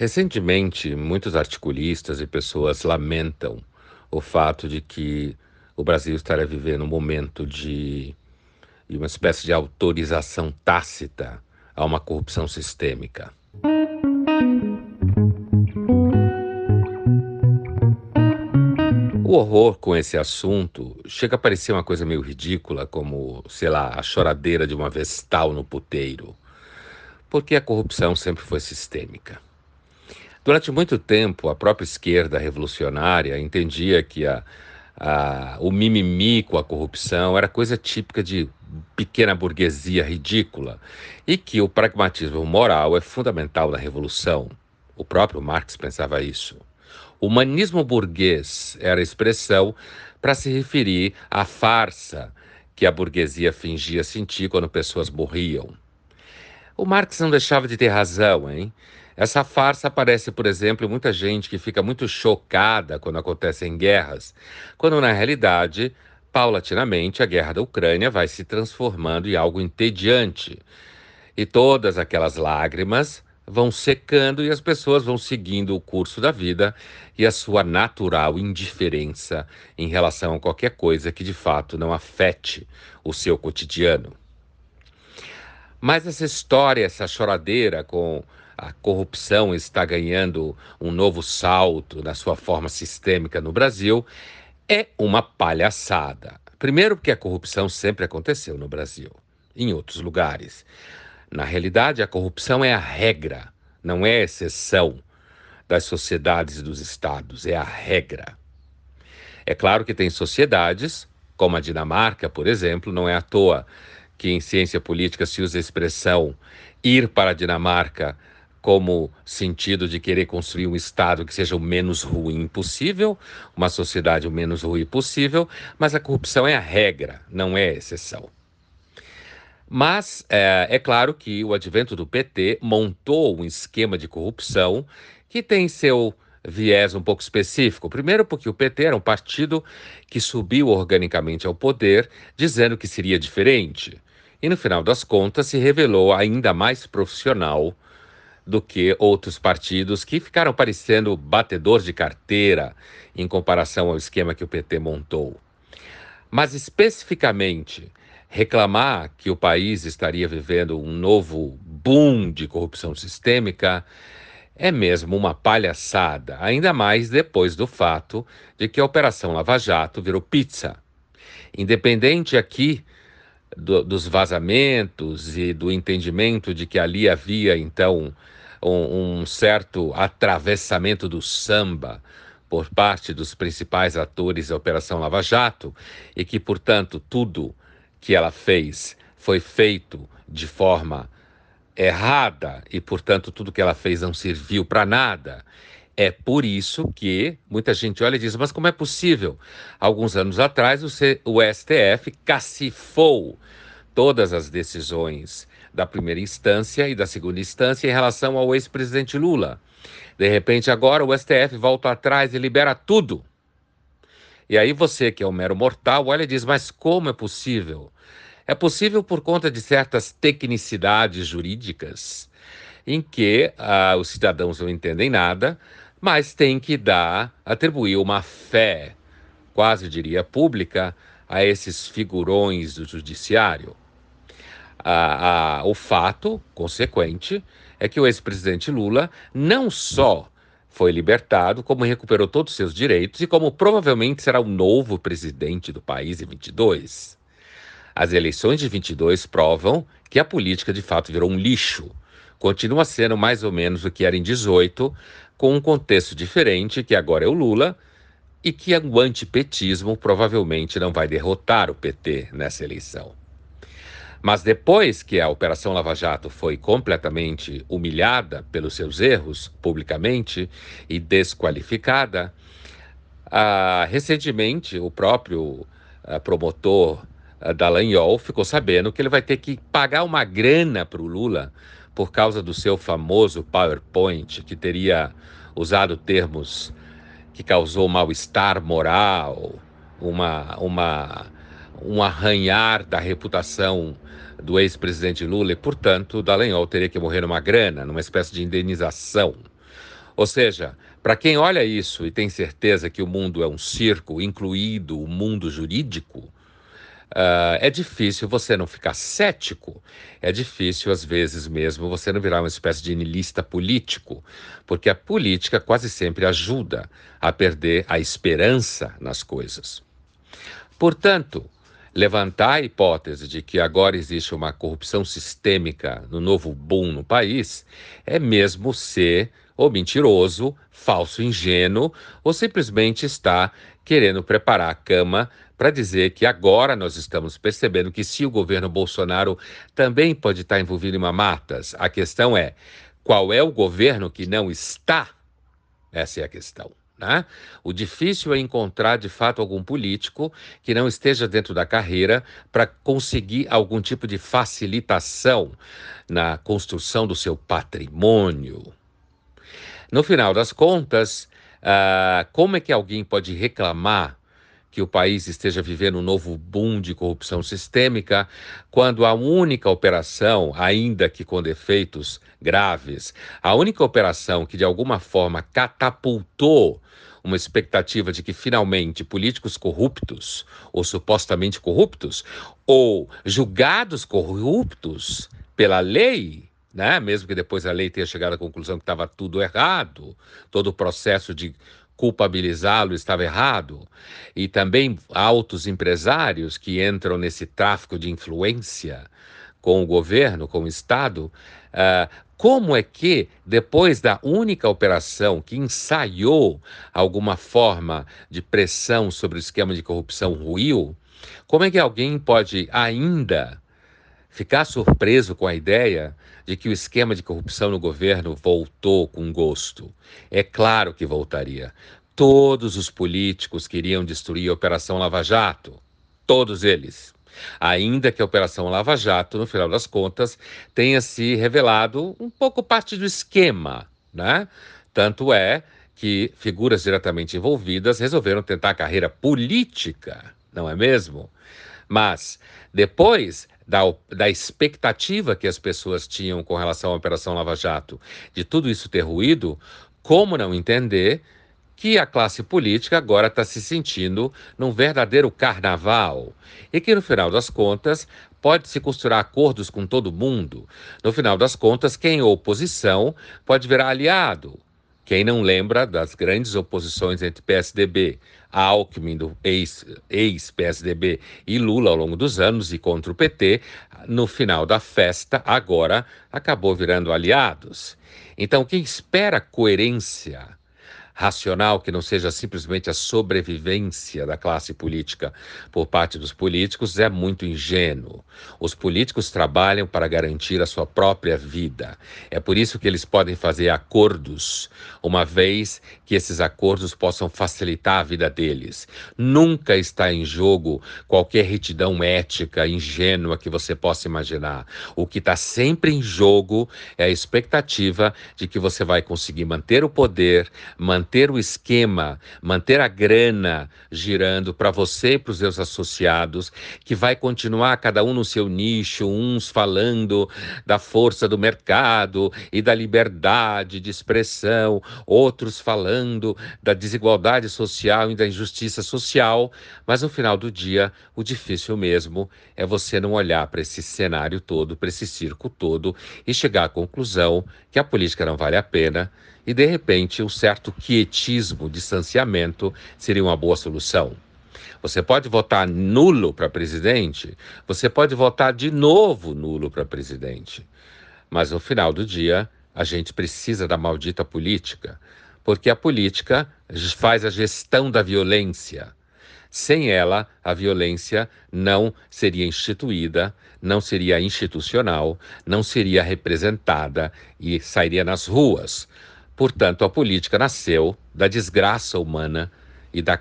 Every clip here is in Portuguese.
Recentemente, muitos articulistas e pessoas lamentam o fato de que o Brasil estará vivendo um momento de, de uma espécie de autorização tácita a uma corrupção sistêmica. O horror com esse assunto chega a parecer uma coisa meio ridícula, como, sei lá, a choradeira de uma vestal no puteiro, porque a corrupção sempre foi sistêmica. Durante muito tempo, a própria esquerda revolucionária entendia que a, a, o mimimi com a corrupção era coisa típica de pequena burguesia ridícula e que o pragmatismo moral é fundamental na revolução. O próprio Marx pensava isso. O humanismo burguês era a expressão para se referir à farsa que a burguesia fingia sentir quando pessoas morriam. O Marx não deixava de ter razão, hein? Essa farsa aparece, por exemplo, em muita gente que fica muito chocada quando acontecem guerras, quando na realidade, paulatinamente, a guerra da Ucrânia vai se transformando em algo entediante. E todas aquelas lágrimas vão secando e as pessoas vão seguindo o curso da vida e a sua natural indiferença em relação a qualquer coisa que de fato não afete o seu cotidiano. Mas essa história, essa choradeira com a corrupção está ganhando um novo salto na sua forma sistêmica no Brasil, é uma palhaçada. Primeiro, porque a corrupção sempre aconteceu no Brasil, em outros lugares. Na realidade, a corrupção é a regra, não é a exceção das sociedades e dos estados, é a regra. É claro que tem sociedades, como a Dinamarca, por exemplo, não é à toa que em ciência política se usa a expressão ir para a Dinamarca como sentido de querer construir um Estado que seja o menos ruim possível, uma sociedade o menos ruim possível, mas a corrupção é a regra, não é a exceção. Mas é, é claro que o advento do PT montou um esquema de corrupção que tem seu viés um pouco específico. Primeiro, porque o PT era um partido que subiu organicamente ao poder, dizendo que seria diferente. E no final das contas se revelou ainda mais profissional do que outros partidos que ficaram parecendo batedor de carteira em comparação ao esquema que o PT montou. Mas especificamente, reclamar que o país estaria vivendo um novo boom de corrupção sistêmica é mesmo uma palhaçada, ainda mais depois do fato de que a Operação Lava Jato virou pizza. Independente aqui do, dos vazamentos e do entendimento de que ali havia, então, um, um certo atravessamento do samba por parte dos principais atores da Operação Lava Jato e que, portanto, tudo que ela fez foi feito de forma errada e, portanto, tudo que ela fez não serviu para nada. É por isso que muita gente olha e diz: mas como é possível? Alguns anos atrás, o, C o STF cacifou todas as decisões da primeira instância e da segunda instância em relação ao ex-presidente Lula. De repente, agora o STF volta atrás e libera tudo. E aí você, que é um mero mortal, olha e diz: mas como é possível? É possível por conta de certas tecnicidades jurídicas em que ah, os cidadãos não entendem nada, mas tem que dar, atribuir uma fé, quase diria pública, a esses figurões do judiciário a, a, o fato consequente é que o ex-presidente Lula não só foi libertado, como recuperou todos os seus direitos e como provavelmente será o novo presidente do país em 22. As eleições de 22 provam que a política de fato virou um lixo. Continua sendo mais ou menos o que era em 18, com um contexto diferente, que agora é o Lula, e que o antipetismo provavelmente não vai derrotar o PT nessa eleição. Mas depois que a Operação Lava Jato foi completamente humilhada pelos seus erros publicamente e desqualificada, ah, recentemente o próprio ah, promotor ah, Dallagnol ficou sabendo que ele vai ter que pagar uma grana para o Lula por causa do seu famoso PowerPoint, que teria usado termos que causou mal-estar moral, uma, uma, um arranhar da reputação do ex-presidente Lula e, portanto, Dallagnol teria que morrer numa grana, numa espécie de indenização. Ou seja, para quem olha isso e tem certeza que o mundo é um circo, incluído o mundo jurídico, Uh, é difícil você não ficar cético, é difícil, às vezes mesmo, você não virar uma espécie de niilista político, porque a política quase sempre ajuda a perder a esperança nas coisas. Portanto, levantar a hipótese de que agora existe uma corrupção sistêmica no novo boom no país é mesmo ser ou mentiroso, falso, ingênuo, ou simplesmente está querendo preparar a cama para dizer que agora nós estamos percebendo que se o governo Bolsonaro também pode estar envolvido em mamatas, a questão é qual é o governo que não está? Essa é a questão. Né? O difícil é encontrar de fato algum político que não esteja dentro da carreira para conseguir algum tipo de facilitação na construção do seu patrimônio. No final das contas, uh, como é que alguém pode reclamar que o país esteja vivendo um novo boom de corrupção sistêmica, quando a única operação, ainda que com defeitos graves, a única operação que de alguma forma catapultou uma expectativa de que finalmente políticos corruptos, ou supostamente corruptos, ou julgados corruptos pela lei, né? mesmo que depois a lei tenha chegado à conclusão que estava tudo errado, todo o processo de culpabilizá-lo estava errado, e também altos empresários que entram nesse tráfico de influência com o governo, com o Estado, uh, como é que, depois da única operação que ensaiou alguma forma de pressão sobre o esquema de corrupção ruiu, como é que alguém pode ainda ficar surpreso com a ideia de que o esquema de corrupção no governo voltou com gosto. É claro que voltaria. Todos os políticos queriam destruir a Operação Lava Jato. Todos eles. Ainda que a Operação Lava Jato, no final das contas, tenha se revelado um pouco parte do esquema, né? Tanto é que figuras diretamente envolvidas resolveram tentar a carreira política, não é mesmo? Mas depois da, da expectativa que as pessoas tinham com relação à Operação Lava Jato, de tudo isso ter ruído, como não entender que a classe política agora está se sentindo num verdadeiro carnaval e que, no final das contas, pode se costurar acordos com todo mundo. No final das contas, quem é oposição pode virar aliado. Quem não lembra das grandes oposições entre PSDB, Alckmin, do ex-PSDB, ex e Lula ao longo dos anos e contra o PT, no final da festa, agora acabou virando aliados. Então, quem espera coerência racional que não seja simplesmente a sobrevivência da classe política por parte dos políticos é muito ingênuo. Os políticos trabalham para garantir a sua própria vida. É por isso que eles podem fazer acordos, uma vez que esses acordos possam facilitar a vida deles. Nunca está em jogo qualquer retidão ética ingênua que você possa imaginar. O que está sempre em jogo é a expectativa de que você vai conseguir manter o poder, manter manter o esquema, manter a grana girando para você e para os seus associados, que vai continuar cada um no seu nicho, uns falando da força do mercado e da liberdade de expressão, outros falando da desigualdade social e da injustiça social, mas no final do dia, o difícil mesmo é você não olhar para esse cenário todo, para esse circo todo e chegar à conclusão que a política não vale a pena e, de repente, um certo quietismo, distanciamento seria uma boa solução. Você pode votar nulo para presidente, você pode votar de novo nulo para presidente. Mas no final do dia, a gente precisa da maldita política, porque a política faz a gestão da violência. Sem ela, a violência não seria instituída, não seria institucional, não seria representada e sairia nas ruas. Portanto, a política nasceu da desgraça humana e da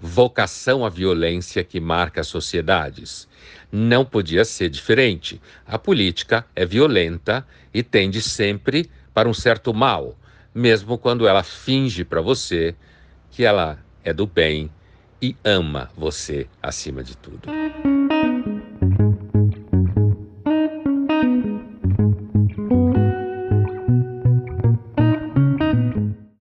vocação à violência que marca as sociedades. Não podia ser diferente. A política é violenta e tende sempre para um certo mal, mesmo quando ela finge para você que ela é do bem e ama você acima de tudo.